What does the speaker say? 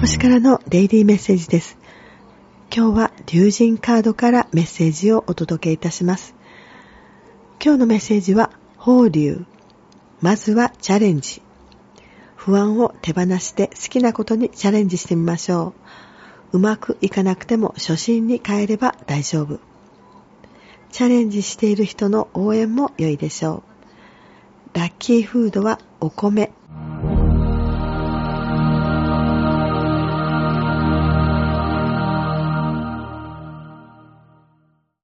星からのデイリーメッセージです。今日は竜神カードからメッセージをお届けいたします。今日のメッセージは、放流。まずはチャレンジ。不安を手放して好きなことにチャレンジしてみましょう。うまくいかなくても初心に変えれば大丈夫。チャレンジしている人の応援も良いでしょう。ラッキーフードはお米。